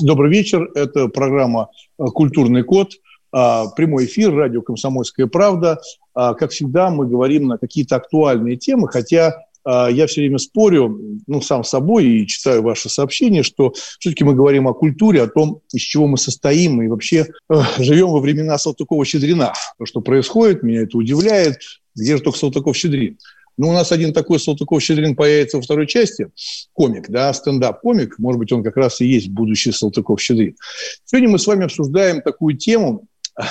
Добрый вечер. Это программа э, «Культурный код». А, Прямой эфир, радио «Комсомольская правда». А, Как всегда, мы говорим на какие-то актуальные темы, хотя а, я все время спорю, ну, сам с собой и читаю ваши сообщения, что все-таки мы говорим о культуре, о том, из чего мы состоим, и вообще э, живем во времена Салтыкова-Щедрина. То, что происходит, меня это удивляет. Где же только Салтыков-Щедрин? Ну, у нас один такой Салтыков-Щедрин появится во второй части, комик, да, стендап-комик, может быть, он как раз и есть будущий Салтыков-Щедрин. Сегодня мы с вами обсуждаем такую тему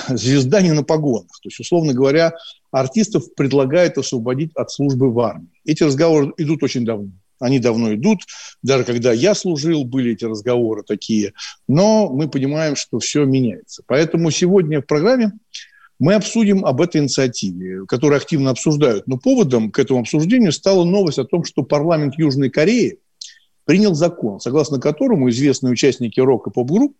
«Звезда не на погонах». То есть, условно говоря, артистов предлагают освободить от службы в армии. Эти разговоры идут очень давно. Они давно идут. Даже когда я служил, были эти разговоры такие. Но мы понимаем, что все меняется. Поэтому сегодня в программе мы обсудим об этой инициативе, которую активно обсуждают. Но поводом к этому обсуждению стала новость о том, что парламент Южной Кореи принял закон, согласно которому известные участники рок- и поп-групп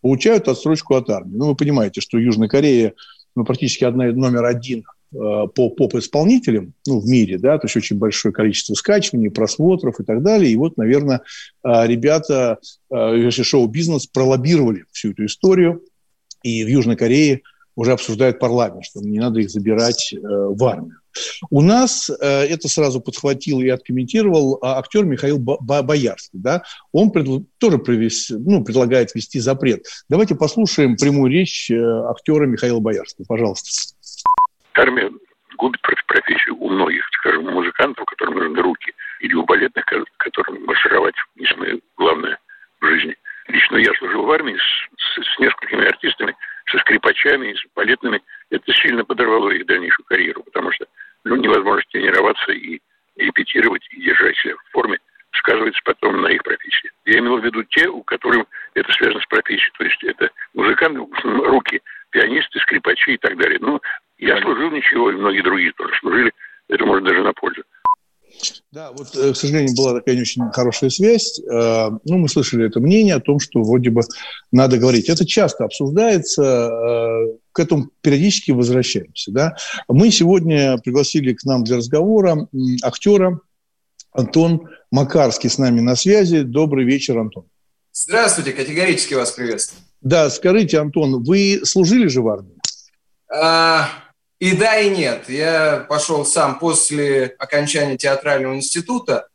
получают отсрочку от армии. Ну, вы понимаете, что Южная Корея ну, практически одна номер один э, по поп-исполнителям ну, в мире, да, то есть очень большое количество скачиваний, просмотров и так далее. И вот, наверное, э, ребята, э, шоу-бизнес пролоббировали всю эту историю, и в Южной Корее – уже обсуждает парламент, что не надо их забирать э, в армию. У нас э, это сразу подхватил и откомментировал а, актер Михаил Боярский. Да? Он пред, тоже привез, ну, предлагает ввести запрет. Давайте послушаем прямую речь э, актера Михаила Боярского. Пожалуйста. Армия губит профессию у многих, скажем, у музыкантов, которым нужны руки, или у балетных, которым маршировать не самое главное в жизни. Лично я служил в армии с, с, с несколькими артистами, со скрипачами, с балетными, это сильно подорвало их дальнейшую карьеру, потому что ну, невозможность тренироваться и репетировать, и держать себя в форме сказывается потом на их профессии. Я имел в виду те, у которых это связано с профессией. То есть это музыканты, руки, пианисты, скрипачи и так далее. Ну, я служил ничего, и многие другие тоже служили. Это может даже на пользу. Да, вот, э, к сожалению, была такая не очень хорошая связь. Э, ну, мы слышали это мнение о том, что вроде бы надо говорить. Это часто обсуждается, э, к этому периодически возвращаемся. Да? Мы сегодня пригласили к нам для разговора актера Антон Макарский с нами на связи. Добрый вечер, Антон. Здравствуйте, категорически вас приветствую. Да, скажите, Антон, вы служили же в армии? А, и да, и нет. Я пошел сам после окончания театрального института,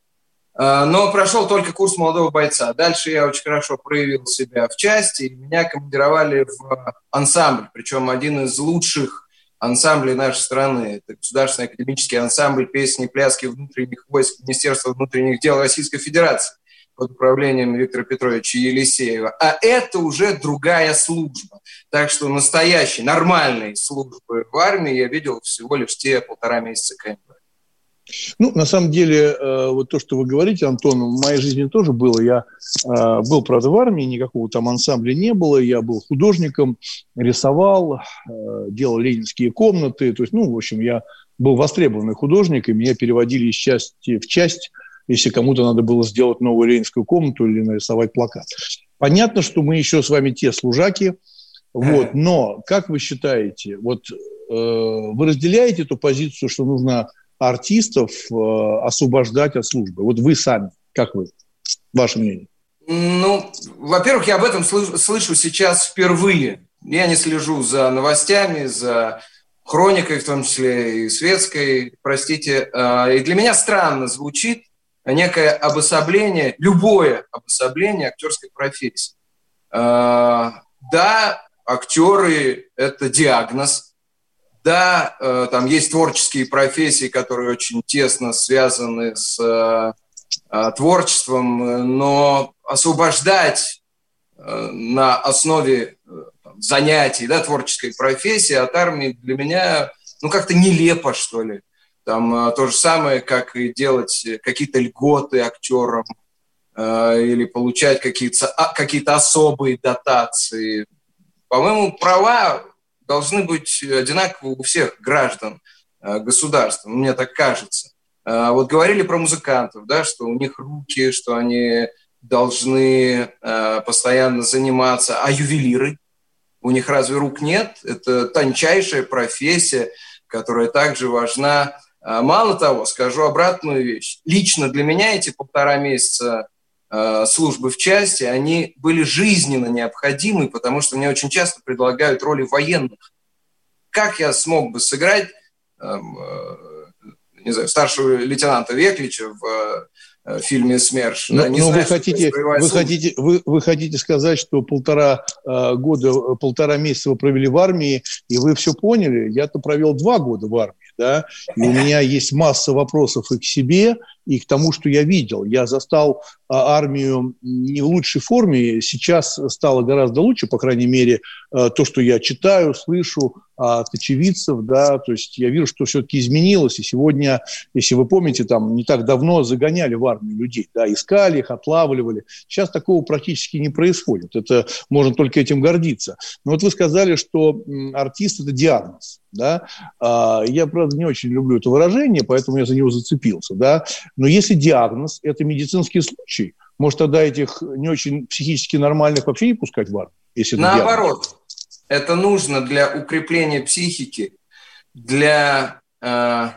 а, но прошел только курс молодого бойца. Дальше я очень хорошо проявил себя в части, и меня командировали в ансамбль, причем один из лучших ансамблей нашей страны. Это Государственный академический ансамбль песни и пляски внутренних войск Министерства внутренних дел Российской Федерации под управлением Виктора Петровича Елисеева. А это уже другая служба. Так что настоящей, нормальной службы в армии я видел всего лишь те полтора месяца КМБ. Ну, на самом деле, э, вот то, что вы говорите, Антон, в моей жизни тоже было. Я э, был, правда, в армии, никакого там ансамбля не было. Я был художником, рисовал, э, делал ленинские комнаты. То есть, ну, в общем, я был востребованный художник, и меня переводили из части в часть если кому-то надо было сделать новую ленинскую комнату или нарисовать плакат. Понятно, что мы еще с вами те служаки, вот, но как вы считаете, вот э, вы разделяете эту позицию, что нужно артистов э, освобождать от службы? Вот вы сами, как вы, ваше мнение? Ну, во-первых, я об этом слышу, слышу сейчас впервые. Я не слежу за новостями, за хроникой, в том числе и светской, простите. Э, и для меня странно звучит, некое обособление, любое обособление актерской профессии. А, да, актеры – это диагноз. Да, э, там есть творческие профессии, которые очень тесно связаны с э, творчеством, но освобождать э, на основе занятий, да, творческой профессии от армии для меня, ну, как-то нелепо, что ли. Там а, то же самое, как и делать какие-то льготы актерам, или получать какие-то а, какие особые дотации. По-моему, права должны быть одинаковы у всех граждан государства, мне так кажется. Вот говорили про музыкантов, да, что у них руки, что они должны постоянно заниматься, а ювелиры, у них разве рук нет? Это тончайшая профессия, которая также важна. А, мало того, скажу обратную вещь. Лично для меня эти полтора месяца а, службы в части, они были жизненно необходимы, потому что мне очень часто предлагают роли военных. Как я смог бы сыграть эм, э, не знаю, старшего лейтенанта Веклича в Э, фильме «СМЕРШ». Но, не но знаю, вы, хотите, вы, хотите, вы, вы хотите сказать, что полтора э, года, полтора месяца вы провели в армии, и вы все поняли? Я-то провел два года в армии, да, и у меня есть масса вопросов и к себе, и к тому, что я видел. Я застал а, армию не в лучшей форме, сейчас стало гораздо лучше, по крайней мере, а, то, что я читаю, слышу от очевидцев, да, то есть я вижу, что все-таки изменилось, и сегодня, если вы помните, там не так давно загоняли в армию людей, да, искали их, отлавливали. Сейчас такого практически не происходит, это можно только этим гордиться. Но вот вы сказали, что артист – это диагноз, да, а, я, правда, не очень люблю это выражение, поэтому я за него зацепился, да, но если диагноз – это медицинский случай, может, тогда этих не очень психически нормальных вообще не пускать в армию? Если Наоборот, диагноз. это нужно для укрепления психики, для э,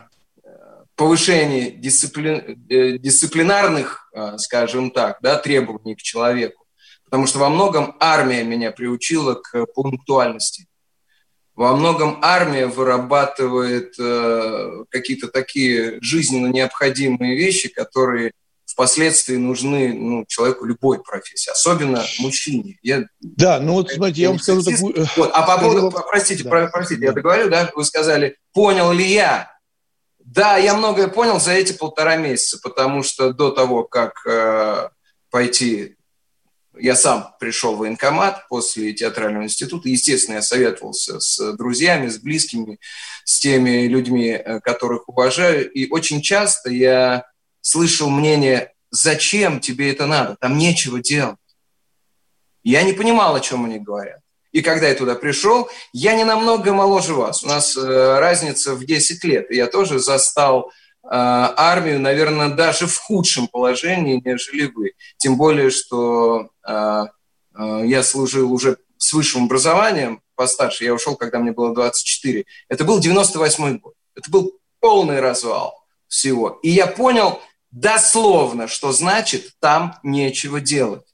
повышения дисципли... Э, дисциплинарных, э, скажем так, да, требований к человеку. Потому что во многом армия меня приучила к пунктуальности. Во многом армия вырабатывает э, какие-то такие жизненно необходимые вещи, которые впоследствии нужны ну, человеку любой профессии, особенно мужчине. Я, да, ну вот смотрите, я вам скажу такую... Вот, а по поводу, простите, да. простите, да. я договорю, да, вы сказали, понял ли я? Да, я многое понял за эти полтора месяца, потому что до того, как э, пойти я сам пришел в военкомат после театрального института. Естественно, я советовался с друзьями, с близкими, с теми людьми, э, которых уважаю. И очень часто я слышал мнение, зачем тебе это надо, там нечего делать. Я не понимал, о чем они говорят. И когда я туда пришел, я не намного моложе вас. У нас э, разница в 10 лет. И я тоже застал Э, армию, наверное, даже в худшем положении, нежели вы. Тем более, что э, э, я служил уже с высшим образованием, постарше, я ушел, когда мне было 24. Это был 98 год. Это был полный развал всего. И я понял дословно, что значит там нечего делать.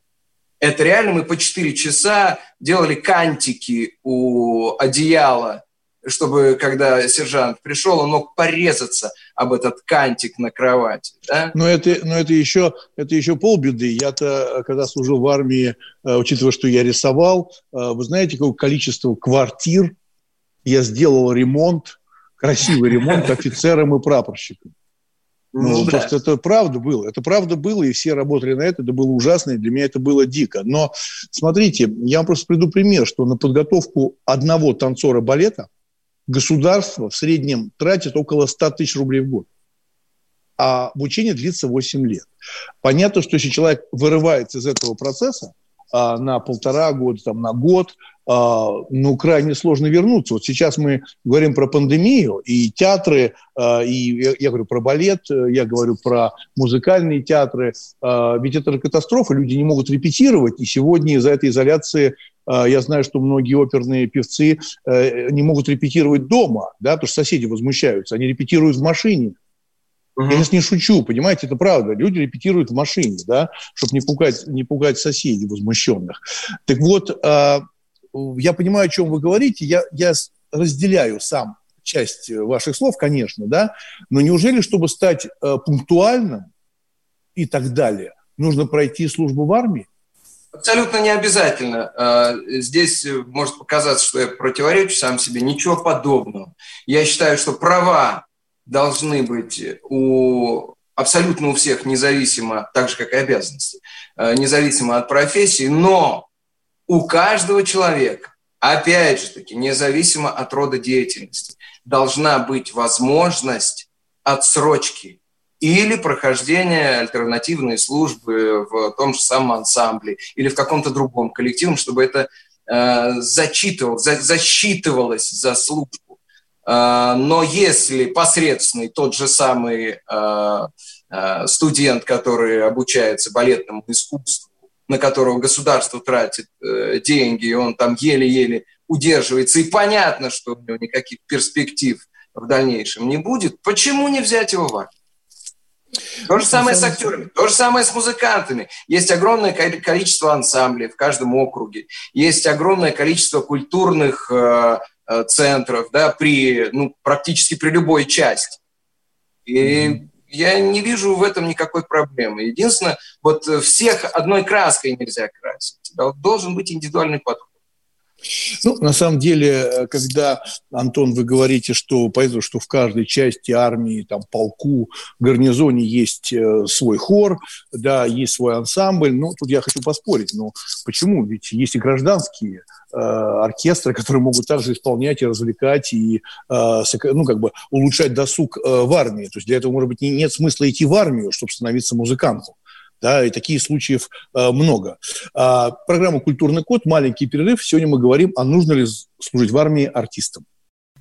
Это реально мы по 4 часа делали кантики у одеяла чтобы, когда сержант пришел, он мог порезаться об этот кантик на кровати. Да? Но это, но это еще, это еще полбеды. Я-то, когда служил в армии, э, учитывая, что я рисовал, э, вы знаете, какое количество квартир я сделал ремонт, красивый ремонт офицерам и прапорщикам. Ну, ну да. просто это правда было. Это правда было, и все работали на это. Это было ужасно, и для меня это было дико. Но смотрите, я вам просто приду пример, что на подготовку одного танцора балета – государство в среднем тратит около 100 тысяч рублей в год. А обучение длится 8 лет. Понятно, что если человек вырывается из этого процесса а, на полтора года, там, на год, ну, крайне сложно вернуться. Вот сейчас мы говорим про пандемию, и театры, а, и я, говорю про балет, я говорю про музыкальные театры, а, ведь это катастрофа, люди не могут репетировать, и сегодня из-за этой изоляции а, я знаю, что многие оперные певцы э, не могут репетировать дома, да, потому что соседи возмущаются. Они репетируют в машине. Я сейчас не шучу, понимаете, это правда. Люди репетируют в машине, да, чтобы не пугать, не пугать соседей возмущенных. Так вот, а, я понимаю, о чем вы говорите. Я, я разделяю сам часть ваших слов, конечно, да, но неужели, чтобы стать э, пунктуальным и так далее, нужно пройти службу в армии? Абсолютно не обязательно. А, здесь может показаться, что я противоречу сам себе. Ничего подобного. Я считаю, что права должны быть у абсолютно у всех, независимо, так же, как и обязанности, независимо от профессии, но у каждого человека, опять же таки, независимо от рода деятельности, должна быть возможность отсрочки или прохождение альтернативной службы в том же самом ансамбле или в каком-то другом коллективе, чтобы это э, зачитывалось, за, засчитывалось за службу. Э, но если посредственный тот же самый э, э, студент, который обучается балетному искусству, на которого государство тратит э, деньги, и он там еле-еле удерживается, и понятно, что у него никаких перспектив в дальнейшем не будет, почему не взять его в армию? То же самое с актерами, то же самое с музыкантами. Есть огромное количество ансамблей в каждом округе, есть огромное количество культурных э, э, центров, да, при, ну, практически при любой части. И. я не вижу в этом никакой проблемы. Единственное, вот всех одной краской нельзя красить. Должен быть индивидуальный подход. Ну, на самом деле, э, когда, Антон, вы говорите, что поэтому, что в каждой части армии, там, полку, гарнизоне есть э, свой хор, да, есть свой ансамбль, ну, тут я хочу поспорить, но почему? Ведь есть и гражданские э, оркестры, которые могут также исполнять и развлекать, и, ну, как бы улучшать досуг в армии. То есть для этого, может быть, не, нет смысла идти в армию, чтобы становиться музыкантом да, и такие случаев э, много. А, программа «Культурный код», маленький перерыв. Сегодня мы говорим, а нужно ли служить в армии артистам.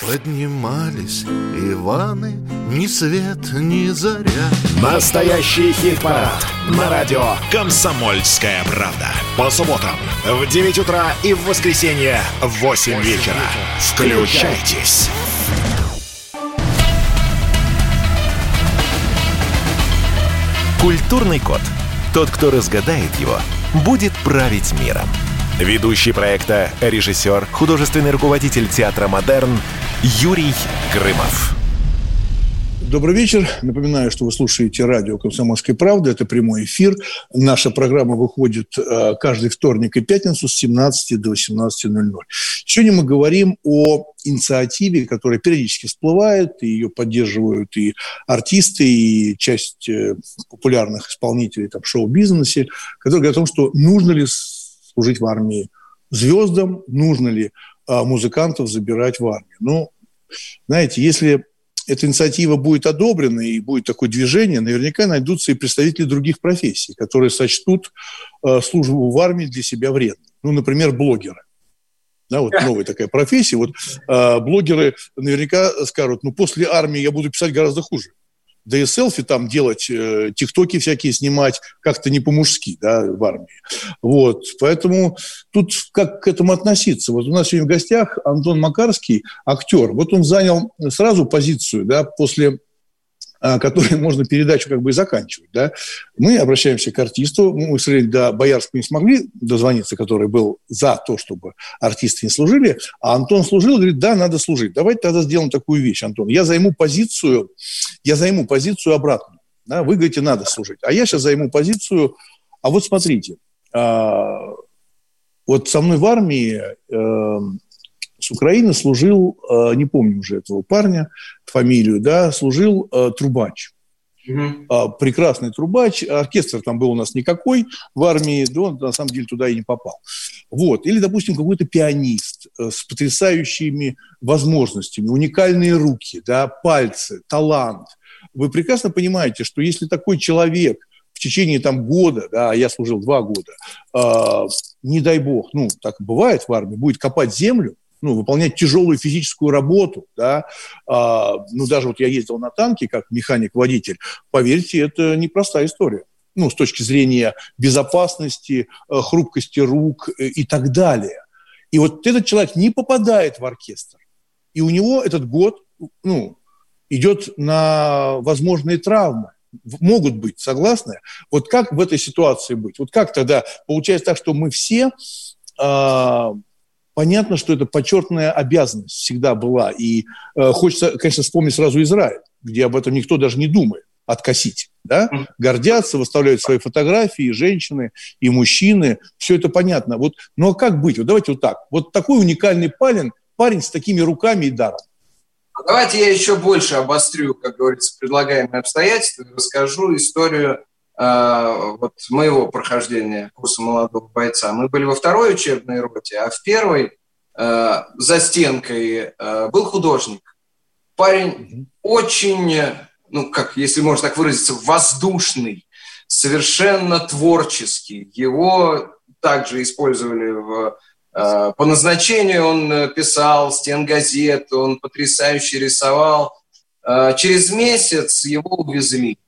Поднимались Иваны, ни свет, ни заря. Настоящий хит-парад на радио «Комсомольская правда». По субботам в 9 утра и в воскресенье в 8 вечера. Включайтесь. Культурный код. Тот, кто разгадает его, будет править миром. Ведущий проекта, режиссер, художественный руководитель театра «Модерн» Юрий Грымов. Добрый вечер. Напоминаю, что вы слушаете радио «Комсомольская правда». Это прямой эфир. Наша программа выходит э, каждый вторник и пятницу с 17 до 18.00. Сегодня мы говорим о инициативе, которая периодически всплывает, и ее поддерживают и артисты, и часть э, популярных исполнителей там, в шоу-бизнесе, которые говорят о том, что нужно ли служить в армии звездам, нужно ли а, музыкантов забирать в армию. Ну, знаете, если эта инициатива будет одобрена и будет такое движение, наверняка найдутся и представители других профессий, которые сочтут э, службу в армии для себя вредной. Ну, например, блогеры. Да, вот новая такая профессия. Вот э, блогеры наверняка скажут, ну, после армии я буду писать гораздо хуже да и селфи там делать, э, тиктоки всякие снимать как-то не по-мужски, да, в армии. Вот, поэтому тут как к этому относиться? Вот у нас сегодня в гостях Антон Макарский, актер. Вот он занял сразу позицию, да, после а, которой можно передачу как бы и заканчивать. Да? Мы обращаемся к артисту. Мы, к сожалению, до Боярского не смогли дозвониться, который был за то, чтобы артисты не служили. А Антон служил, говорит, да, надо служить. Давайте тогда сделаем такую вещь, Антон. Я займу позицию, я займу позицию обратную. Да? Вы говорите, надо служить. А я сейчас займу позицию, а вот смотрите, а, вот со мной в армии э, с Украины служил, э, не помню уже этого парня, фамилию, да, служил э, трубач. Угу. Прекрасный трубач, оркестр там был у нас никакой в армии, да он на самом деле туда и не попал. Вот. Или, допустим, какой-то пианист э, с потрясающими возможностями, уникальные руки, да, пальцы, талант. Вы прекрасно понимаете, что если такой человек в течение там года, да, я служил два года, э, не дай бог, ну, так бывает в армии, будет копать землю, ну, выполнять тяжелую физическую работу, да, а, ну, даже вот я ездил на танке как механик-водитель, поверьте, это непростая история ну, с точки зрения безопасности, э, хрупкости рук э, и так далее. И вот этот человек не попадает в оркестр, и у него этот год, ну, идет на возможные травмы. Могут быть, согласны? Вот как в этой ситуации быть? Вот как тогда получается так, что мы все э, понятно, что это почетная обязанность всегда была. И э, хочется, конечно, вспомнить сразу Израиль, где об этом никто даже не думает откосить. да, гордятся, выставляют свои фотографии, женщины, и мужчины, все это понятно. Вот, ну а как быть? Вот давайте вот так. Вот такой уникальный парень, парень с такими руками и даром. А давайте я еще больше обострю, как говорится, предлагаемые обстоятельства и расскажу историю вот моего прохождения курса молодого бойца. Мы были во второй учебной роте, а в первой э, за стенкой э, был художник. Парень очень, ну как, если можно так выразиться, воздушный, совершенно творческий. Его также использовали в по назначению он писал стен газет, он потрясающе рисовал. Через месяц его увезли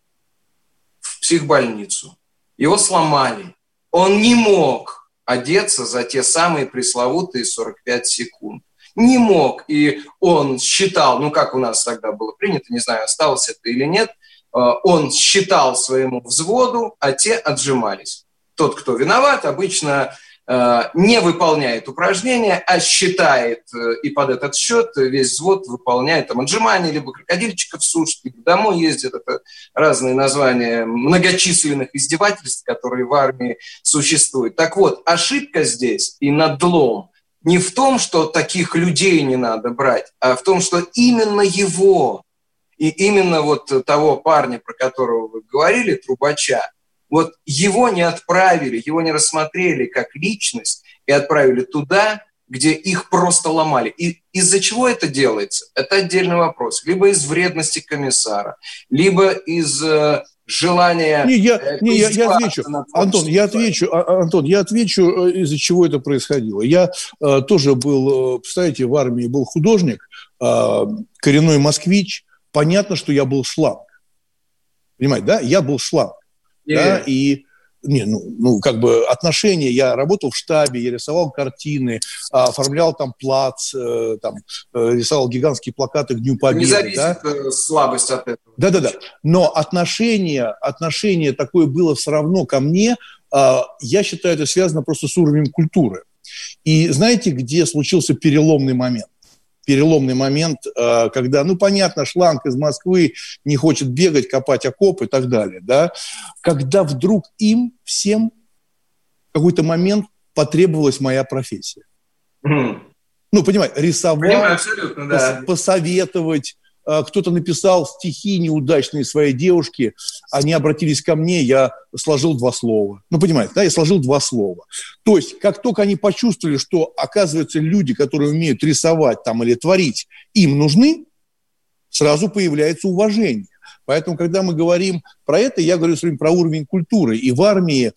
психбольницу. Его сломали. Он не мог одеться за те самые пресловутые 45 секунд. Не мог. И он считал, ну как у нас тогда было принято, не знаю, осталось это или нет, он считал своему взводу, а те отжимались. Тот, кто виноват, обычно Э, не выполняет упражнения, а считает э, и под этот счет весь взвод выполняет там отжимания, либо крокодильчиков сушит, либо домой ездит. Это разные названия многочисленных издевательств, которые в армии существуют. Так вот, ошибка здесь и надлом не в том, что таких людей не надо брать, а в том, что именно его и именно вот того парня, про которого вы говорили, трубача, вот его не отправили, его не рассмотрели как личность и отправили туда, где их просто ломали. И из-за чего это делается? Это отдельный вопрос. Либо из вредности комиссара, либо из э, желания... Не, я, э, не, я, я отвечу. Антон, я отвечу, а, а, Антон, я отвечу, из-за чего это происходило. Я э, тоже был, э, представляете, в армии был художник, э, коренной москвич. Понятно, что я был шланг. Понимаете, да? Я был шланг. Да, и не, ну, ну, как бы отношения. Я работал в штабе, я рисовал картины, оформлял там плац, э, там, э, рисовал гигантские плакаты к Дню Победы. Не зависит да? Э, слабость от этого. Да-да-да. Но отношение, отношение такое было все равно ко мне. Э, я считаю, это связано просто с уровнем культуры. И знаете, где случился переломный момент? Переломный момент, э, когда, ну, понятно, шланг из Москвы не хочет бегать, копать окоп и так далее, да, когда вдруг им всем в какой-то момент потребовалась моя профессия. Mm. Ну, понимаете, рисовать, Понимаю, да. посоветовать, кто-то написал стихи неудачные своей девушке, они обратились ко мне, я сложил два слова. Ну, понимаете, да, я сложил два слова. То есть, как только они почувствовали, что, оказывается, люди, которые умеют рисовать там или творить, им нужны, сразу появляется уважение. Поэтому, когда мы говорим про это, я говорю все про уровень культуры. И в армии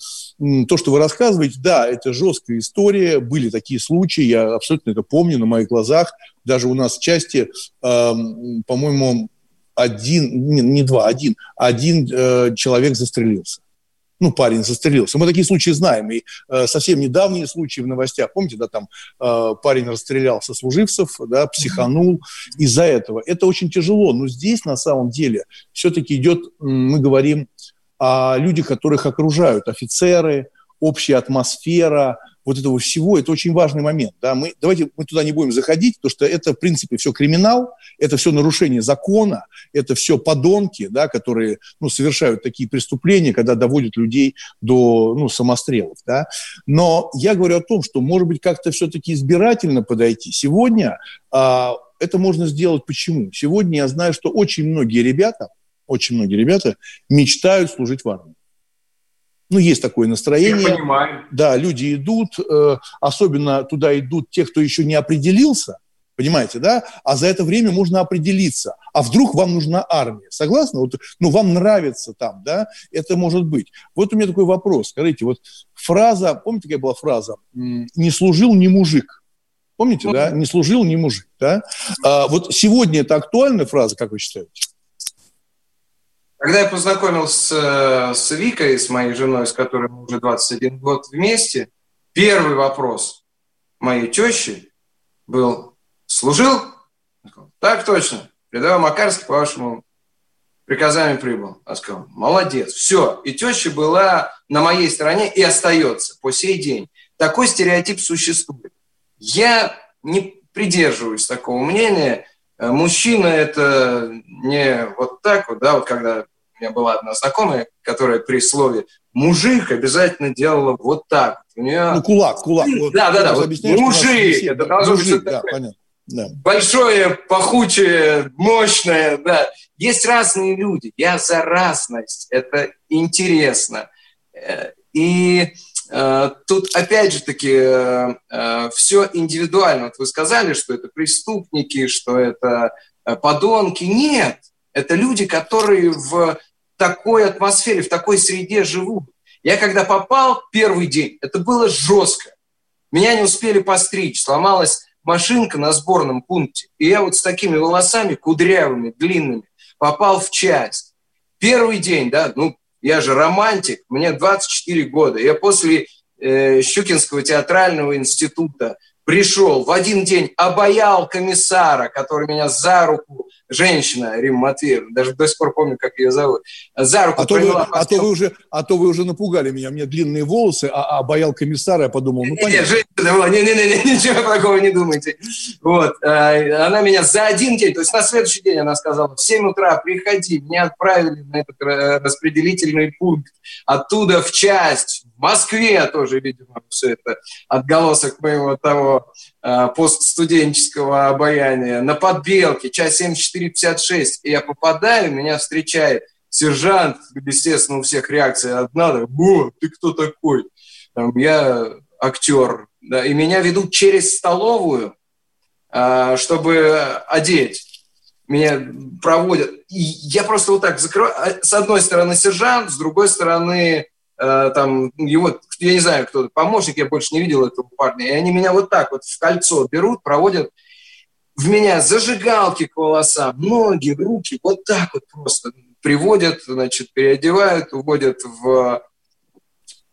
то, что вы рассказываете, да, это жесткая история, были такие случаи, я абсолютно это помню на моих глазах. Даже у нас в части, э, по-моему, один, не, не два, один, один э, человек застрелился ну, парень застрелился. Мы такие случаи знаем. И э, совсем недавние случаи в новостях, помните, да, там э, парень расстрелял сослуживцев, да, психанул из-за этого. Это очень тяжело, но здесь на самом деле все-таки идет, мы говорим о людях, которых окружают офицеры, общая атмосфера, вот этого всего, это очень важный момент. Да? Мы, давайте мы туда не будем заходить, потому что это, в принципе, все криминал, это все нарушение закона, это все подонки, да, которые ну, совершают такие преступления, когда доводят людей до ну, самострелов. Да? Но я говорю о том, что, может быть, как-то все-таки избирательно подойти. Сегодня а, это можно сделать почему? Сегодня я знаю, что очень многие ребята, очень многие ребята мечтают служить в армии. Ну, есть такое настроение. Я понимаю. Да, люди идут, э, особенно туда идут те, кто еще не определился, понимаете, да? А за это время можно определиться. А вдруг вам нужна армия? Согласны? Вот, ну, вам нравится там, да? Это может быть. Вот у меня такой вопрос. Скажите, вот фраза, помните, какая была фраза? «Не служил ни мужик». Помните, да? Не служил ни мужик, да? А, вот сегодня это актуальная фраза, как вы считаете? Когда я познакомился с Викой, с моей женой, с которой мы уже 21 год вместе, первый вопрос моей тещи был «Служил?» Так точно. Рядовой Макарский, по вашему приказанию прибыл. Я сказал, молодец, все. И теща была на моей стороне и остается по сей день. Такой стереотип существует. Я не придерживаюсь такого мнения. Мужчина – это не вот так вот, да, вот когда меня была одна знакомая, которая при слове «мужик» обязательно делала вот так. У нее... Ну, кулак, кулак. Да, да, да. Вот мужик. Это должно быть что-то да, такое. Понятно. Да. Большое, пахучее, мощное, да. Есть разные люди. Я за разность. Это интересно. Э, и э, тут опять же таки э, э, все индивидуально. Вот вы сказали, что это преступники, что это подонки. Нет, это люди, которые в такой атмосфере, в такой среде живут. Я когда попал первый день, это было жестко. Меня не успели постричь, сломалась машинка на сборном пункте. И я вот с такими волосами кудрявыми, длинными, попал в часть. Первый день, да, ну, я же романтик, мне 24 года. Я после э, Щукинского театрального института пришел в один день, обаял комиссара, который меня за руку женщина Рима Матвеевна, даже до сих пор помню, как ее зовут, за руку а то, вы, а, то вы уже, а то вы уже напугали меня, мне длинные волосы, а, а боял комиссара, я подумал, ну, понятно. Нет, женщина, не, не, не, ничего такого не думайте. Вот, а, она меня за один день, то есть на следующий день она сказала, в 7 утра приходи, меня отправили на этот распределительный пункт, оттуда в часть, в Москве тоже, видимо, все это отголосок моего того э, постстуденческого обаяния. На подбелке, часть 7456. И я попадаю, меня встречает сержант, естественно, у всех реакция одна, «О, ты кто такой?» Там, Я актер. Да, и меня ведут через столовую, э, чтобы одеть меня проводят. И я просто вот так закрываю. А, с одной стороны сержант, с другой стороны Э, там его, я не знаю, кто помощник, я больше не видел этого парня, и они меня вот так вот в кольцо берут, проводят в меня зажигалки к волосам, ноги, руки, вот так вот просто приводят, значит, переодевают, уводят в,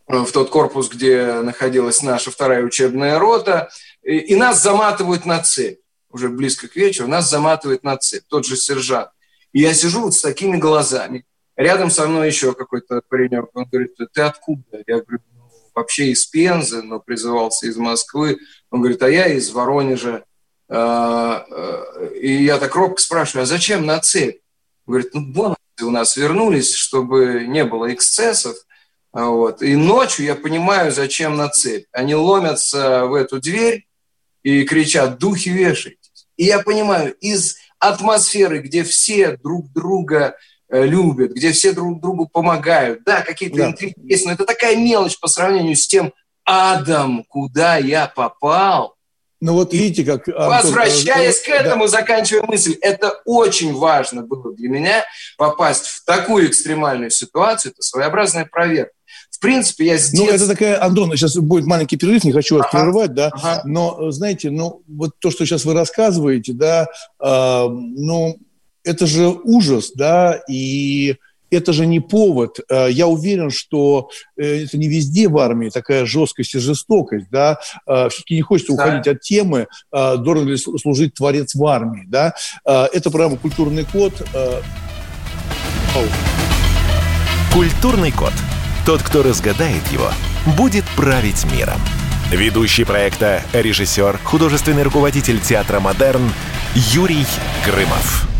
в тот корпус, где находилась наша вторая учебная рота, и, и нас заматывают на цепь. Уже близко к вечеру нас заматывают на цепь, тот же сержант. И я сижу вот с такими глазами. Рядом со мной еще какой-то паренек, он говорит, ты откуда? Я говорю, ну, вообще из Пензы, но призывался из Москвы. Он говорит, а я из Воронежа. А, э, и я так робко спрашиваю, а зачем на цепь? Говорит, ну, бонусы у нас вернулись, чтобы не было эксцессов. А вот. И ночью я понимаю, зачем на цепь. Они ломятся в эту дверь и кричат, духи вешайтесь. И я понимаю, из атмосферы, где все друг друга Э, любят, где все друг другу помогают. Да, какие-то да. интриги есть, но это такая мелочь по сравнению с тем адом, куда я попал. Ну вот видите, как... Возвращаясь к этому, да. заканчивая мысль, это очень важно было для меня попасть в такую экстремальную ситуацию, это своеобразная проверка. В принципе, я здесь... Ну, это такая, Антон, сейчас будет маленький перерыв, не хочу вас ага. прерывать, да, ага. но, знаете, ну, вот то, что сейчас вы рассказываете, да, э, ну, это же ужас, да, и это же не повод. Э, я уверен, что э, это не везде в армии такая жесткость и жестокость, да. Э, Все-таки не хочется да. уходить от темы, должен ли служить творец в армии, да. Это программа «Культурный код». «Культурный код». Тот, кто разгадает его, будет править миром. Ведущий проекта, режиссер, художественный руководитель театра «Модерн» Юрий Грымов.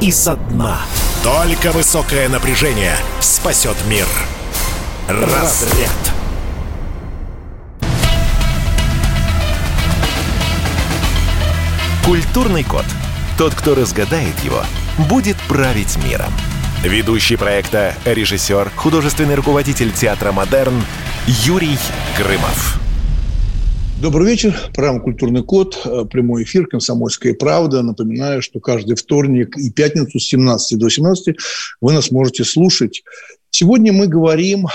и со дна. Только высокое напряжение спасет мир. Разряд. Культурный код. Тот, кто разгадает его, будет править миром. Ведущий проекта, режиссер, художественный руководитель театра «Модерн» Юрий Грымов. Добрый вечер. Программа «Культурный код». Э, прямой эфир «Комсомольская правда». Напоминаю, что каждый вторник и пятницу с 17 до 18 вы нас можете слушать. Сегодня мы говорим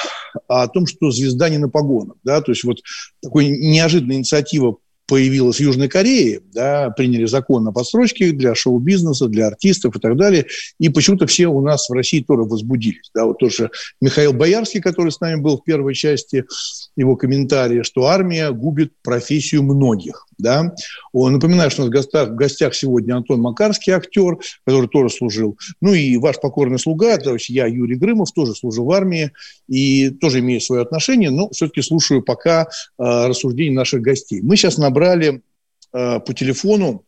о том, что звезда не на погонах. Да? То есть вот такой неожиданная инициатива появилась в Южной Корее, да, приняли закон о подсрочке для шоу-бизнеса, для артистов и так далее, и почему-то все у нас в России тоже возбудились. Да, вот тоже Михаил Боярский, который с нами был в первой части, его комментарии, что армия губит профессию многих. Да? Он, напоминаю, что у нас в гостях, в гостях сегодня Антон Макарский, актер, который тоже служил. Ну и ваш покорный слуга, то есть я, Юрий Грымов, тоже служил в армии и тоже имею свое отношение, но все-таки слушаю пока э, рассуждения наших гостей. Мы сейчас набрали э, по телефону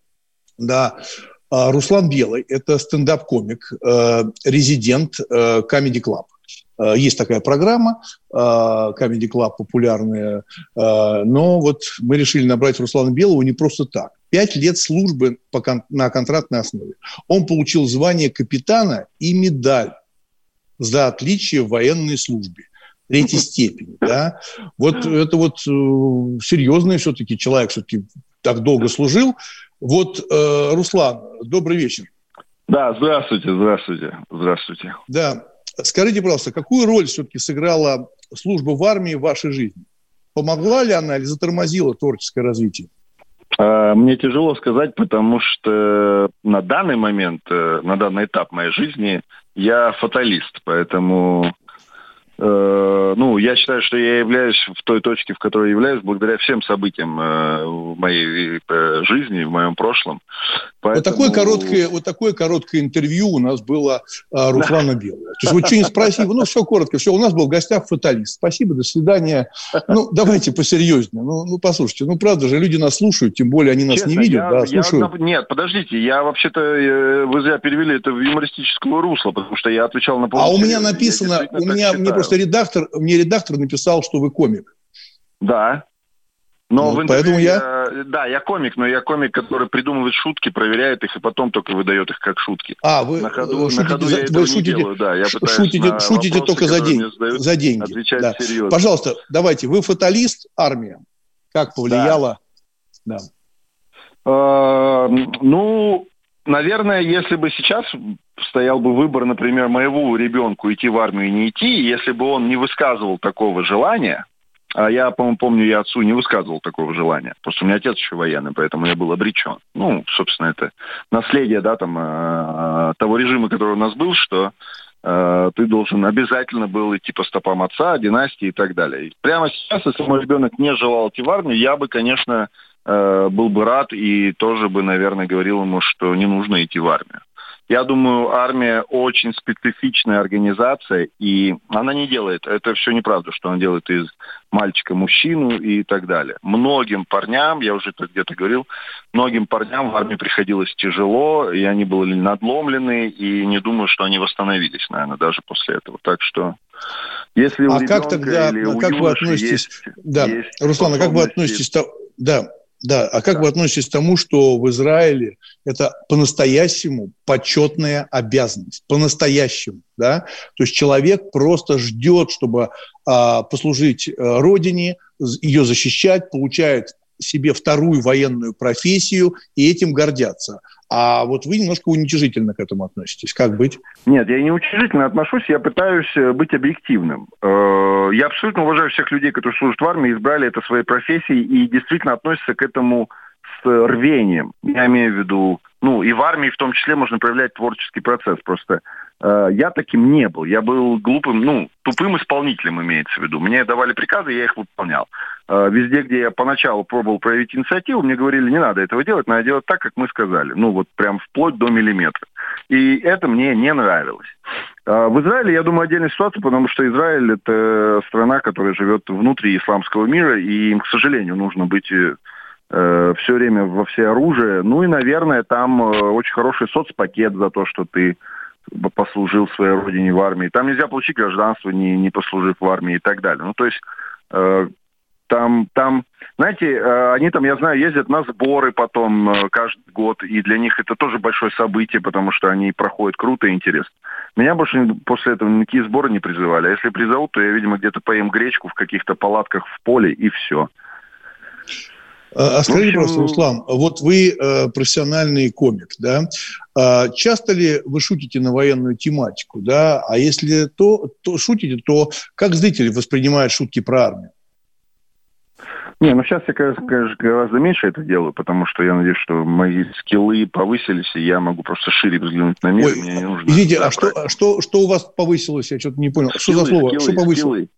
да, э, Руслан Белый, это стендап-комик, э, резидент э, Comedy Club. Э, есть такая программа, э, Comedy Club популярная, э, но вот мы решили набрать Руслана Белого не просто так. Пять лет службы по, на контрактной основе. Он получил звание капитана и медаль за отличие в военной службе третьей степени. Да? Вот это вот серьезный все-таки человек, все-таки так долго служил. Вот, Руслан, добрый вечер. Да, здравствуйте, здравствуйте, здравствуйте. Да, Скажите, пожалуйста, какую роль все-таки сыграла служба в армии в вашей жизни? Помогла ли она или затормозила творческое развитие? А, мне тяжело сказать, потому что на данный момент, э, на данный этап моей жизни я фаталист, поэтому ну, я считаю, что я являюсь в той точке, в которой являюсь, благодаря всем событиям э, в моей э, жизни, в моем прошлом. Поэтому... Вот, такое короткое, вот такое короткое интервью у нас было а, Руслана Белого. То есть вот что-нибудь спросили, ну, все коротко, все, у нас был в гостях фаталист. Спасибо, до свидания. Ну, давайте посерьезнее. Ну, ну послушайте, ну, правда же, люди нас слушают, тем более они нас Честно, не видят, я, да, слушают. Я, нет, подождите, я вообще-то, вы зря перевели это в юмористическое русло, потому что я отвечал на... А у меня написано, у меня, мне просто редактор, мне редактор написал, что вы комик. Да. Но ну, в поэтому я... я... Да, я комик, но я комик, который придумывает шутки, проверяет их и потом только выдает их как шутки. А, вы, на ходу, шутите, на ходу за, я вы шутите, делаю, да. Я шутите, шутите вопросы, только за, день, задают, за деньги. Да. Пожалуйста, давайте, вы фаталист, армия. Как повлияла? Да. да. Э, ну, наверное, если бы сейчас стоял бы выбор, например, моего ребенку идти в армию и не идти, если бы он не высказывал такого желания, а я, по-моему, помню, я отцу не высказывал такого желания. Просто у меня отец еще военный, поэтому я был обречен. Ну, собственно, это наследие, да, там, э, того режима, который у нас был, что э, ты должен обязательно был идти по стопам отца, династии и так далее. И прямо сейчас, если мой ребенок не желал идти в армию, я бы, конечно, э, был бы рад и тоже бы, наверное, говорил ему, что не нужно идти в армию. Я думаю, армия очень специфичная организация, и она не делает, это все неправда, что она делает из мальчика мужчину и так далее. Многим парням, я уже это где-то говорил, многим парням в армии приходилось тяжело, и они были надломлены, и не думаю, что они восстановились, наверное, даже после этого. Так что если у а как тогда, или у как вы относитесь, есть, да, есть Руслан, а как вы относитесь, да, да, а как да. вы относитесь к тому, что в Израиле это по-настоящему почетная обязанность, по-настоящему, да? То есть человек просто ждет, чтобы а, послужить а, родине, ее защищать, получает себе вторую военную профессию и этим гордятся. А вот вы немножко уничижительно к этому относитесь. Как быть? Нет, я не уничижительно отношусь, я пытаюсь э, быть объективным. Э, я абсолютно уважаю всех людей, которые служат в армии, избрали это своей профессией и действительно относятся к этому с рвением. Я имею в виду, ну, и в армии в том числе можно проявлять творческий процесс. Просто э, я таким не был. Я был глупым, ну, тупым исполнителем, имеется в виду. Мне давали приказы, я их выполнял. Э, везде, где я поначалу пробовал проявить инициативу, мне говорили, не надо этого делать, надо делать так, как мы сказали. Ну, вот прям вплоть до миллиметра. И это мне не нравилось. Э, в Израиле, я думаю, отдельная ситуация, потому что Израиль – это страна, которая живет внутри исламского мира, и им, к сожалению, нужно быть э, все время во все оружие. Ну и, наверное, там э, очень хороший соцпакет за то, что ты послужил своей родине в армии. Там нельзя получить гражданство, не, не послужив в армии и так далее. Ну, то есть э, там, там, знаете, э, они там, я знаю, ездят на сборы потом э, каждый год, и для них это тоже большое событие, потому что они проходят круто и интересно. Меня больше после этого никакие сборы не призывали. А если призовут, то я, видимо, где-то поем гречку в каких-то палатках в поле, и все. А, а скажите, просто, Руслан, вот вы э, профессиональный комик, да? А часто ли вы шутите на военную тематику, да? А если то, то шутите, то как зрители воспринимают шутки про армию? Не, ну сейчас я, конечно, гораздо меньше это делаю, потому что я надеюсь, что мои скиллы повысились, и я могу просто шире взглянуть на мир. Ой, мне не нужно извините, а что, а что, что у вас повысилось? Я что-то не понял. Скиллы, что за слово? Скиллы, что повысилось? Скиллы.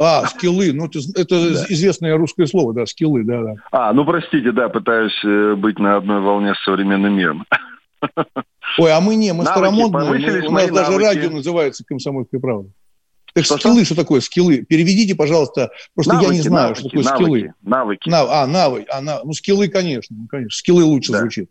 А, скиллы, ну это, это да. известное русское слово, да, скиллы, да, да. А, ну простите, да, пытаюсь э, быть на одной волне с современным миром. Ой, а мы не, мы старомодные, у нас даже навыки. радио называется «Комсомольская правда». Так что скиллы, что такое скиллы? Переведите, пожалуйста, просто навыки, я не знаю, навыки, что такое навыки, скиллы. Навыки. Нав, а, навыки. А, нав, ну, скиллы, конечно, ну, конечно. Скиллы лучше да. звучит.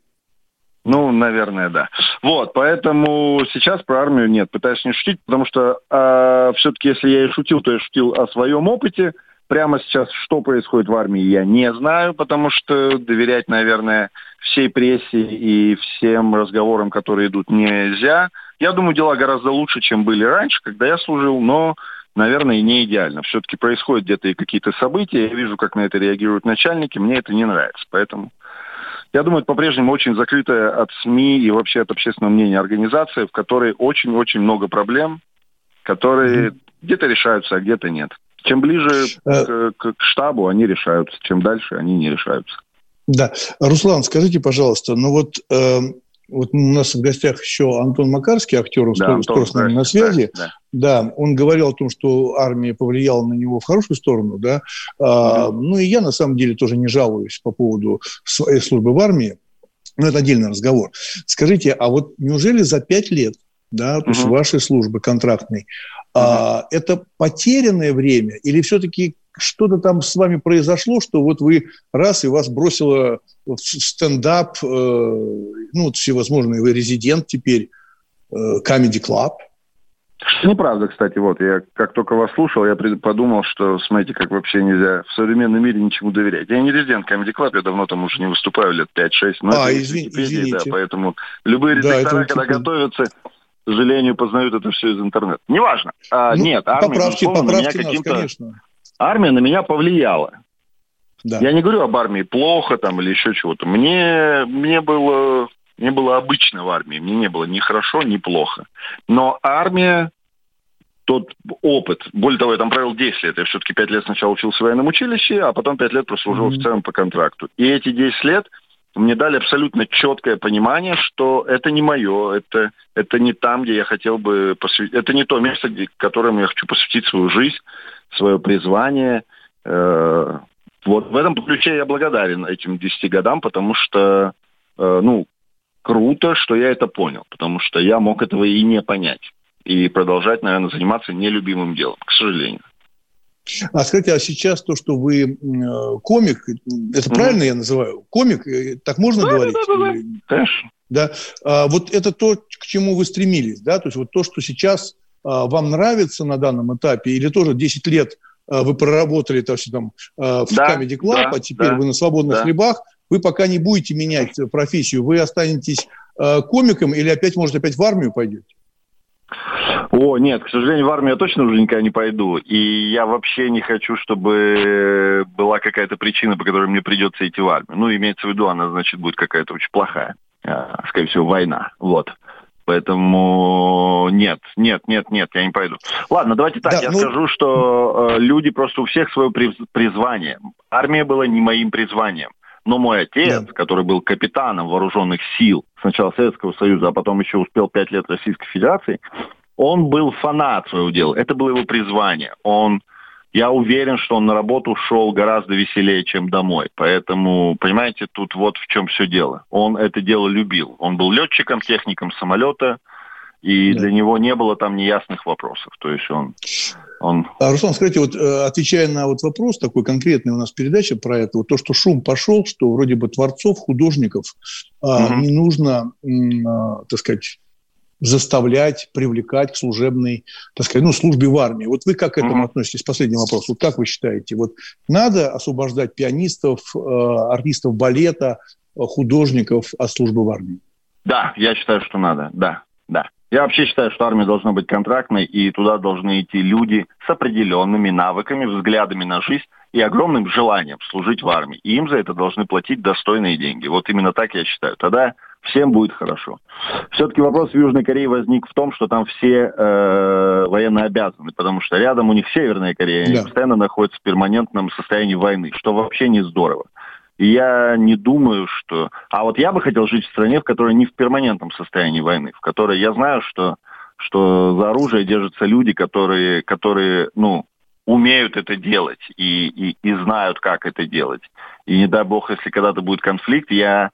Ну, наверное, да. Вот, поэтому сейчас про армию нет, пытаюсь не шутить, потому что э, все-таки, если я и шутил, то я шутил о своем опыте. Прямо сейчас, что происходит в армии, я не знаю, потому что доверять, наверное, всей прессе и всем разговорам, которые идут, нельзя. Я думаю, дела гораздо лучше, чем были раньше, когда я служил, но, наверное, не идеально. Все-таки происходят где-то и какие-то события, я вижу, как на это реагируют начальники, мне это не нравится. Поэтому я думаю, это по-прежнему очень закрытая от СМИ и вообще от общественного мнения организация, в которой очень-очень много проблем, которые mm-hmm. где-то решаются, а где-то нет. Чем ближе uh... к, к штабу, они решаются. Чем дальше, они не решаются. Да. Руслан, скажите, пожалуйста, ну вот э, вот у нас в гостях еще Антон Макарский, актер, он да, скоро, с нами на связи. Да, да. да, он говорил о том, что армия повлияла на него в хорошую сторону, да. А, ну и я на самом деле тоже не жалуюсь по поводу своей службы в армии. Но это отдельный разговор. Скажите, а вот неужели за пять лет, да, то есть вашей службы контрактной, а, это потерянное время или все-таки что-то там с вами произошло, что вот вы раз и вас бросило в стендап, э, ну, всевозможные, вы резидент теперь, э, Comedy Club. Что неправда, кстати, вот, я как только вас слушал, я подумал, что, смотрите, как вообще нельзя в современном мире ничему доверять. Я не резидент Comedy Club, я давно там уже не выступаю, лет 5-6, но а, это извини, извините. Да, поэтому любые редактора, да, когда типа... готовятся, к сожалению, познают это все из интернета. Неважно. А, ну, нет, армия, поправьте, поправьте нас, конечно армия на меня повлияла. Да. Я не говорю об армии плохо там или еще чего-то. Мне, мне было мне было обычно в армии, мне не было ни хорошо, ни плохо. Но армия, тот опыт, более того, я там провел 10 лет, я все-таки 5 лет сначала учился в военном училище, а потом 5 лет прослужил mm-hmm. офицером по контракту. И эти 10 лет мне дали абсолютно четкое понимание, что это не мое, это, это не там, где я хотел бы посвятить, это не то место, где, которому я хочу посвятить свою жизнь свое призвание. Э, вот в этом ключе я благодарен этим 10 годам, потому что, э, ну, круто, что я это понял, потому что я мог этого и не понять. И продолжать, наверное, заниматься нелюбимым делом, к сожалению. А скажите, а сейчас то, что вы э, комик, это mm-hmm. правильно я называю? Комик, так можно да, говорить? Да, да, да, конечно. Да. А, вот это то, к чему вы стремились, да? То есть вот то, что сейчас вам нравится на данном этапе, или тоже 10 лет а, вы проработали то, что там, а, в да, Comedy Club, да, а теперь да, вы на свободных да. хлебах, вы пока не будете менять профессию, вы останетесь комиком или опять, может, опять в армию пойдете? О, нет, к сожалению, в армию я точно уже никогда не пойду. И я вообще не хочу, чтобы была какая-то причина, по которой мне придется идти в армию. Ну, имеется в виду, она, значит, будет какая-то очень плохая. Скорее всего, война. Вот. Поэтому нет, нет, нет, нет, я не пойду. Ладно, давайте так, да, я ну... скажу, что э, люди просто у всех свое призвание. Армия была не моим призванием. Но мой отец, да. который был капитаном вооруженных сил сначала Советского Союза, а потом еще успел пять лет Российской Федерации, он был фанат своего дела. Это было его призвание. Он я уверен, что он на работу шел гораздо веселее, чем домой. Поэтому, понимаете, тут вот в чем все дело. Он это дело любил. Он был летчиком, техником самолета, и да. для него не было там неясных вопросов. То есть он... он... А, Руслан, скажите, вот э, отвечая на вот вопрос, такой конкретный у нас передача про это, вот то, что шум пошел, что вроде бы творцов, художников угу. а, не нужно, а, так сказать, заставлять, привлекать к служебной, так сказать, ну, службе в армии. Вот вы как к этому относитесь? Последний вопрос. Вот как вы считаете, вот надо освобождать пианистов, э, артистов балета, э, художников от службы в армии? Да, я считаю, что надо, да, да. Я вообще считаю, что армия должна быть контрактной, и туда должны идти люди с определенными навыками, взглядами на жизнь и огромным желанием служить в армии. И им за это должны платить достойные деньги. Вот именно так я считаю. Тогда всем будет хорошо. Все-таки вопрос в Южной Корее возник в том, что там все э, военно обязаны, потому что рядом у них Северная Корея, они да. постоянно находятся в перманентном состоянии войны, что вообще не здорово. И я не думаю, что... А вот я бы хотел жить в стране, в которой не в перманентном состоянии войны, в которой я знаю, что, что за оружие держатся люди, которые, которые ну, умеют это делать и, и, и знают, как это делать. И не дай бог, если когда-то будет конфликт, я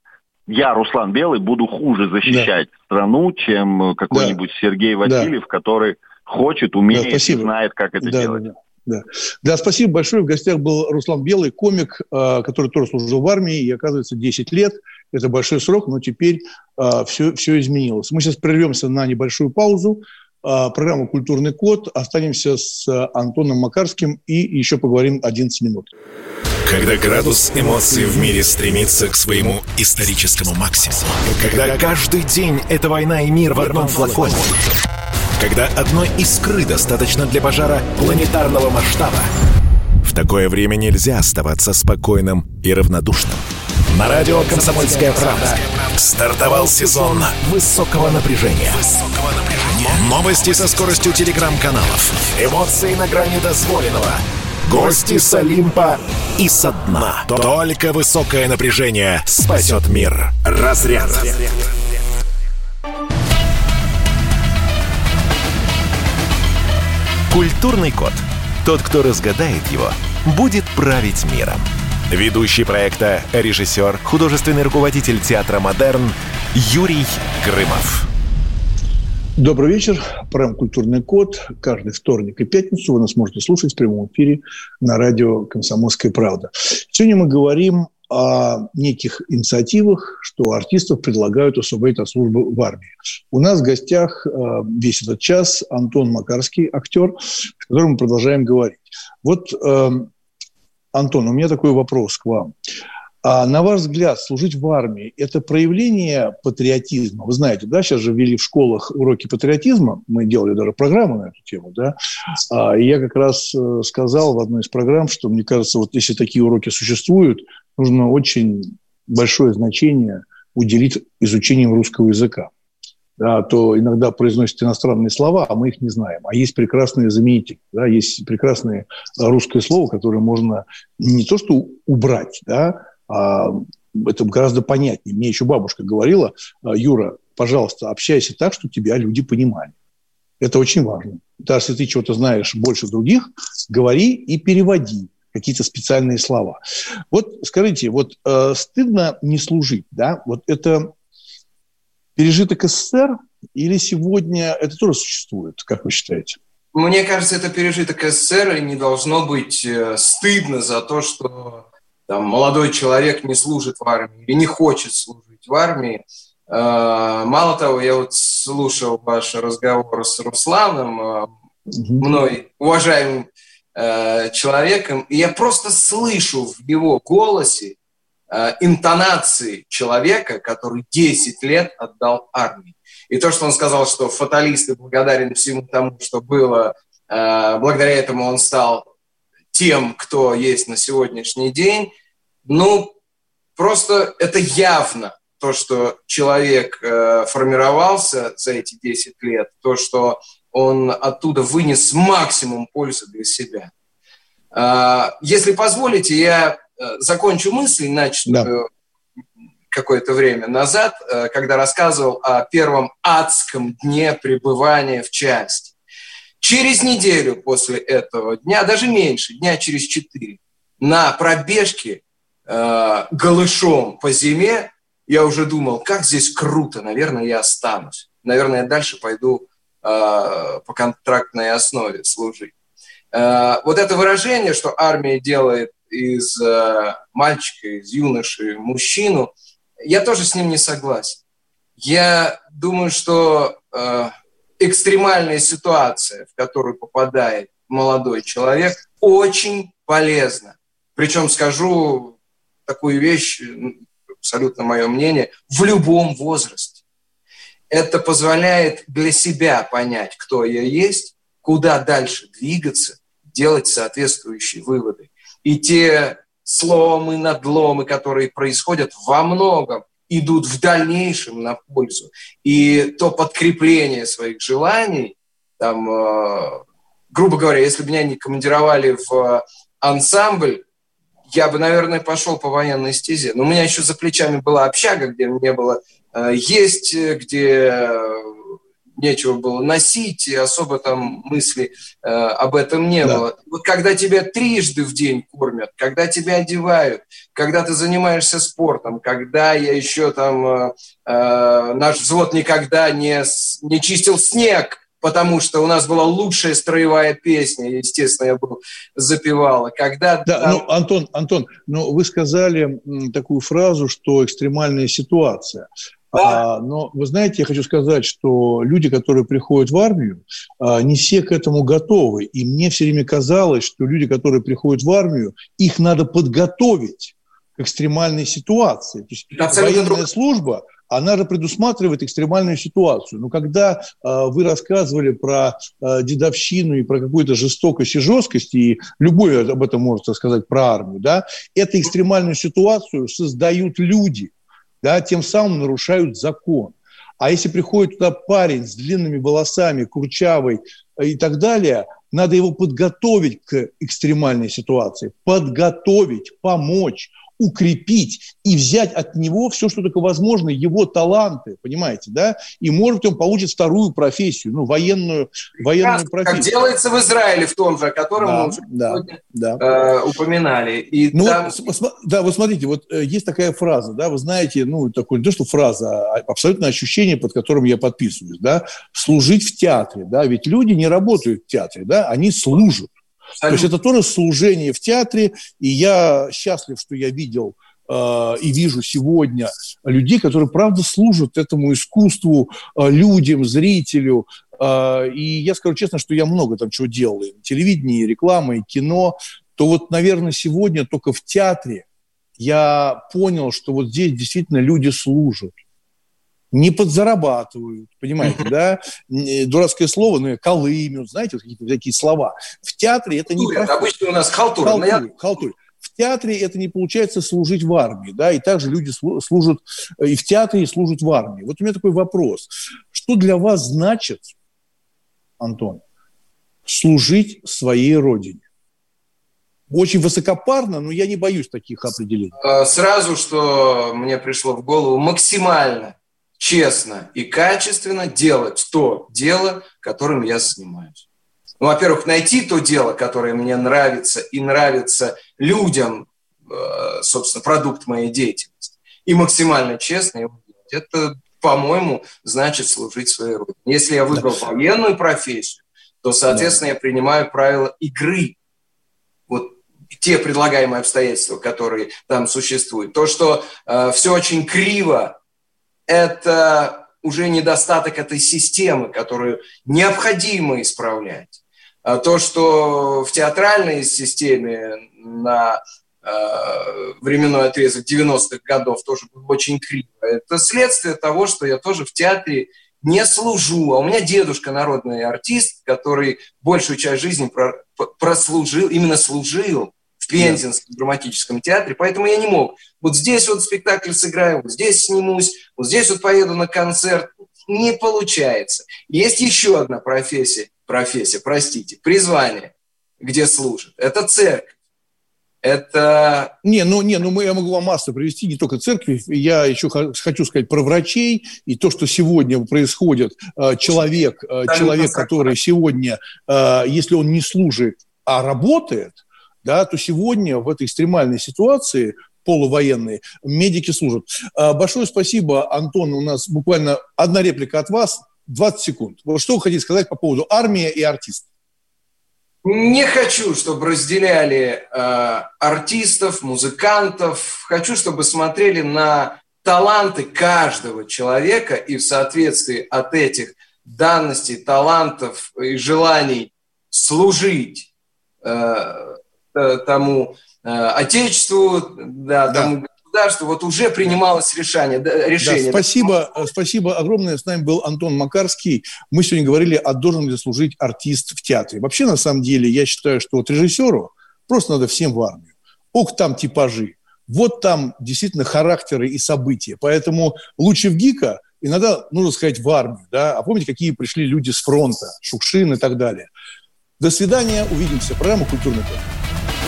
я, Руслан Белый, буду хуже защищать да. страну, чем какой-нибудь да. Сергей Васильев, да. который хочет, умеет да, и знает, как это да, делать. Да, да. да, спасибо большое. В гостях был Руслан Белый, комик, а, который тоже служил в армии, и, оказывается, 10 лет. Это большой срок, но теперь все, а, все изменилось. Мы сейчас прервемся на небольшую паузу. Программа «Культурный код». Останемся с Антоном Макарским и еще поговорим 11 минут. Когда градус эмоций в мире стремится к своему историческому максимуму. Когда каждый день это война и мир в одном флаконе. Когда одной искры достаточно для пожара планетарного масштаба. В такое время нельзя оставаться спокойным и равнодушным. На радио «Комсомольская правда» стартовал сезон высокого напряжения. Новости со скоростью телеграм-каналов. Эмоции на грани дозволенного – Гости с Олимпа и со дна. Только высокое напряжение спасет мир. Разряд. Культурный код. Тот, кто разгадает его, будет править миром. Ведущий проекта, режиссер, художественный руководитель театра «Модерн» Юрий Грымов. Добрый вечер. Программа «Культурный код». Каждый вторник и пятницу вы нас можете слушать в прямом эфире на радио «Комсомольская правда». Сегодня мы говорим о неких инициативах, что артистов предлагают освободить от службы в армии. У нас в гостях э, весь этот час Антон Макарский, актер, с которым мы продолжаем говорить. Вот, э, Антон, у меня такой вопрос к вам. А на ваш взгляд, служить в армии – это проявление патриотизма? Вы знаете, да, сейчас же ввели в школах уроки патриотизма, мы делали даже программу на эту тему, да, а, и я как раз э, сказал в одной из программ, что, мне кажется, вот если такие уроки существуют, нужно очень большое значение уделить изучению русского языка. Да, то иногда произносят иностранные слова, а мы их не знаем. А есть прекрасные заменители, да, есть прекрасное русское слово, которое можно не то что убрать, да, это гораздо понятнее. Мне еще бабушка говорила, «А, Юра, пожалуйста, общайся так, чтобы тебя люди понимали. Это очень важно. Даже если ты чего-то знаешь больше других, говори и переводи какие-то специальные слова. Вот скажите, вот э, стыдно не служить, да? Вот это пережиток СССР или сегодня это тоже существует, как вы считаете? Мне кажется, это пережиток СССР, и не должно быть э, стыдно за то, что там, молодой человек не служит в армии или не хочет служить в армии. А, мало того, я вот слушал ваш разговор с Русланом, а, мной уважаемым а, человеком, и я просто слышу в его голосе интонации человека, который 10 лет отдал армии. И то, что он сказал, что фаталист и благодарен всему тому, что было, благодаря этому он стал тем, кто есть на сегодняшний день, ну, просто это явно то, что человек э, формировался за эти 10 лет, то, что он оттуда вынес максимум пользы для себя. Э, если позволите, я э, закончу мысль, начатую да. какое-то время назад, э, когда рассказывал о первом адском дне пребывания в части. Через неделю после этого дня, даже меньше, дня через четыре, на пробежке э, голышом по зиме, я уже думал, как здесь круто, наверное, я останусь. Наверное, я дальше пойду э, по контрактной основе служить. Э, вот это выражение, что армия делает из э, мальчика, из юноши мужчину, я тоже с ним не согласен. Я думаю, что э, экстремальная ситуация, в которую попадает молодой человек, очень полезна. Причем скажу такую вещь, абсолютно мое мнение, в любом возрасте. Это позволяет для себя понять, кто я есть, куда дальше двигаться, делать соответствующие выводы. И те сломы, надломы, которые происходят во многом идут в дальнейшем на пользу. И то подкрепление своих желаний, там, э, грубо говоря, если бы меня не командировали в ансамбль, я бы, наверное, пошел по военной стезе. Но у меня еще за плечами была общага, где мне было э, есть, где нечего было носить, и особо там мысли э, об этом не да. было. Вот когда тебя трижды в день кормят, когда тебя одевают, когда ты занимаешься спортом, когда я еще там, э, э, наш взвод никогда не, не чистил снег, потому что у нас была лучшая строевая песня, естественно, я был запевала. Когда да, там... ну, Антон, Антон, ну, вы сказали такую фразу, что экстремальная ситуация. А, но вы знаете, я хочу сказать, что люди, которые приходят в армию, а, не все к этому готовы. И мне все время казалось, что люди, которые приходят в армию, их надо подготовить к экстремальной ситуации. То есть военная друг... служба, она же предусматривает экстремальную ситуацию. Но когда э, вы рассказывали про э, дедовщину и про какую-то жестокость и жесткость, и любой об этом может рассказать про армию, да, эту экстремальную ситуацию создают люди – да, тем самым нарушают закон. А если приходит туда парень с длинными волосами, курчавый э, и так далее, надо его подготовить к экстремальной ситуации, подготовить, помочь, укрепить и взять от него все, что только возможно, его таланты, понимаете, да? И, может быть, он получит вторую профессию, ну, военную, военную профессию. Как делается в Израиле в том же, о котором да, мы уже да, сегодня да. Э, упоминали. И ну, там... вот, да, вот смотрите, вот э, есть такая фраза, да, вы знаете, ну, такой, не то, что фраза, а абсолютно ощущение, под которым я подписываюсь, да, служить в театре, да, ведь люди не работают в театре, да, они служат. Абсолютно. То есть это тоже служение в театре, и я счастлив, что я видел э, и вижу сегодня людей, которые, правда, служат этому искусству, э, людям, зрителю. Э, и я скажу честно, что я много там чего делал, и телевидение, и реклама, и кино. То вот, наверное, сегодня только в театре я понял, что вот здесь действительно люди служат не подзарабатывают, понимаете, да? Дурацкое слово, ну, колымют, знаете, какие-то такие слова. В театре это не... Обычно у нас халтура. Халтура, халтура. В театре это не получается служить в армии, да, и также люди служат э, и в театре, и служат в армии. Вот у меня такой вопрос. Что для вас значит, Антон, служить своей родине? Очень высокопарно, но я не боюсь таких определений. Э, сразу, что мне пришло в голову, максимально честно и качественно делать то дело, которым я занимаюсь. Ну, во-первых, найти то дело, которое мне нравится и нравится людям, э, собственно, продукт моей деятельности, и максимально честно его делать. Это, по-моему, значит служить своей родине. Если я выбрал да. военную профессию, то, соответственно, да. я принимаю правила игры. Вот те предлагаемые обстоятельства, которые там существуют. То, что э, все очень криво это уже недостаток этой системы, которую необходимо исправлять. А то, что в театральной системе на э, временной отрезок 90-х годов тоже было очень криво, это следствие того, что я тоже в театре не служу. А у меня дедушка народный артист, который большую часть жизни прослужил, именно служил в Пензенском драматическом театре, поэтому я не мог. Вот здесь вот спектакль сыграю, вот здесь снимусь, вот здесь вот поеду на концерт. Не получается. Есть еще одна профессия, профессия, простите, призвание, где служат. Это церковь. Это... Не, ну, не, ну я могу вам массу привести, не только церкви. Я еще хочу сказать про врачей и то, что сегодня происходит. Э, человек, э, человек, который сегодня, э, если он не служит, а работает, да, то сегодня в этой экстремальной ситуации полувоенные, медики служат. А, большое спасибо, Антон. У нас буквально одна реплика от вас, 20 секунд. Что вы хотите сказать по поводу армии и артистов? Не хочу, чтобы разделяли э, артистов, музыкантов. Хочу, чтобы смотрели на таланты каждого человека и в соответствии от этих данностей, талантов и желаний служить Э, тому э, отечеству, да, да. тому государству, вот уже принималось решение. решение. Да, спасибо, э, спасибо огромное. С нами был Антон Макарский. Мы сегодня говорили, а должен ли служить артист в театре. Вообще, на самом деле, я считаю, что вот режиссеру просто надо всем в армию. Ок, там типажи. Вот там действительно характеры и события. Поэтому лучше в ГИКа иногда нужно сказать в армию. Да? А помните, какие пришли люди с фронта, Шукшин и так далее. До свидания, увидимся. Программа «Культурный код».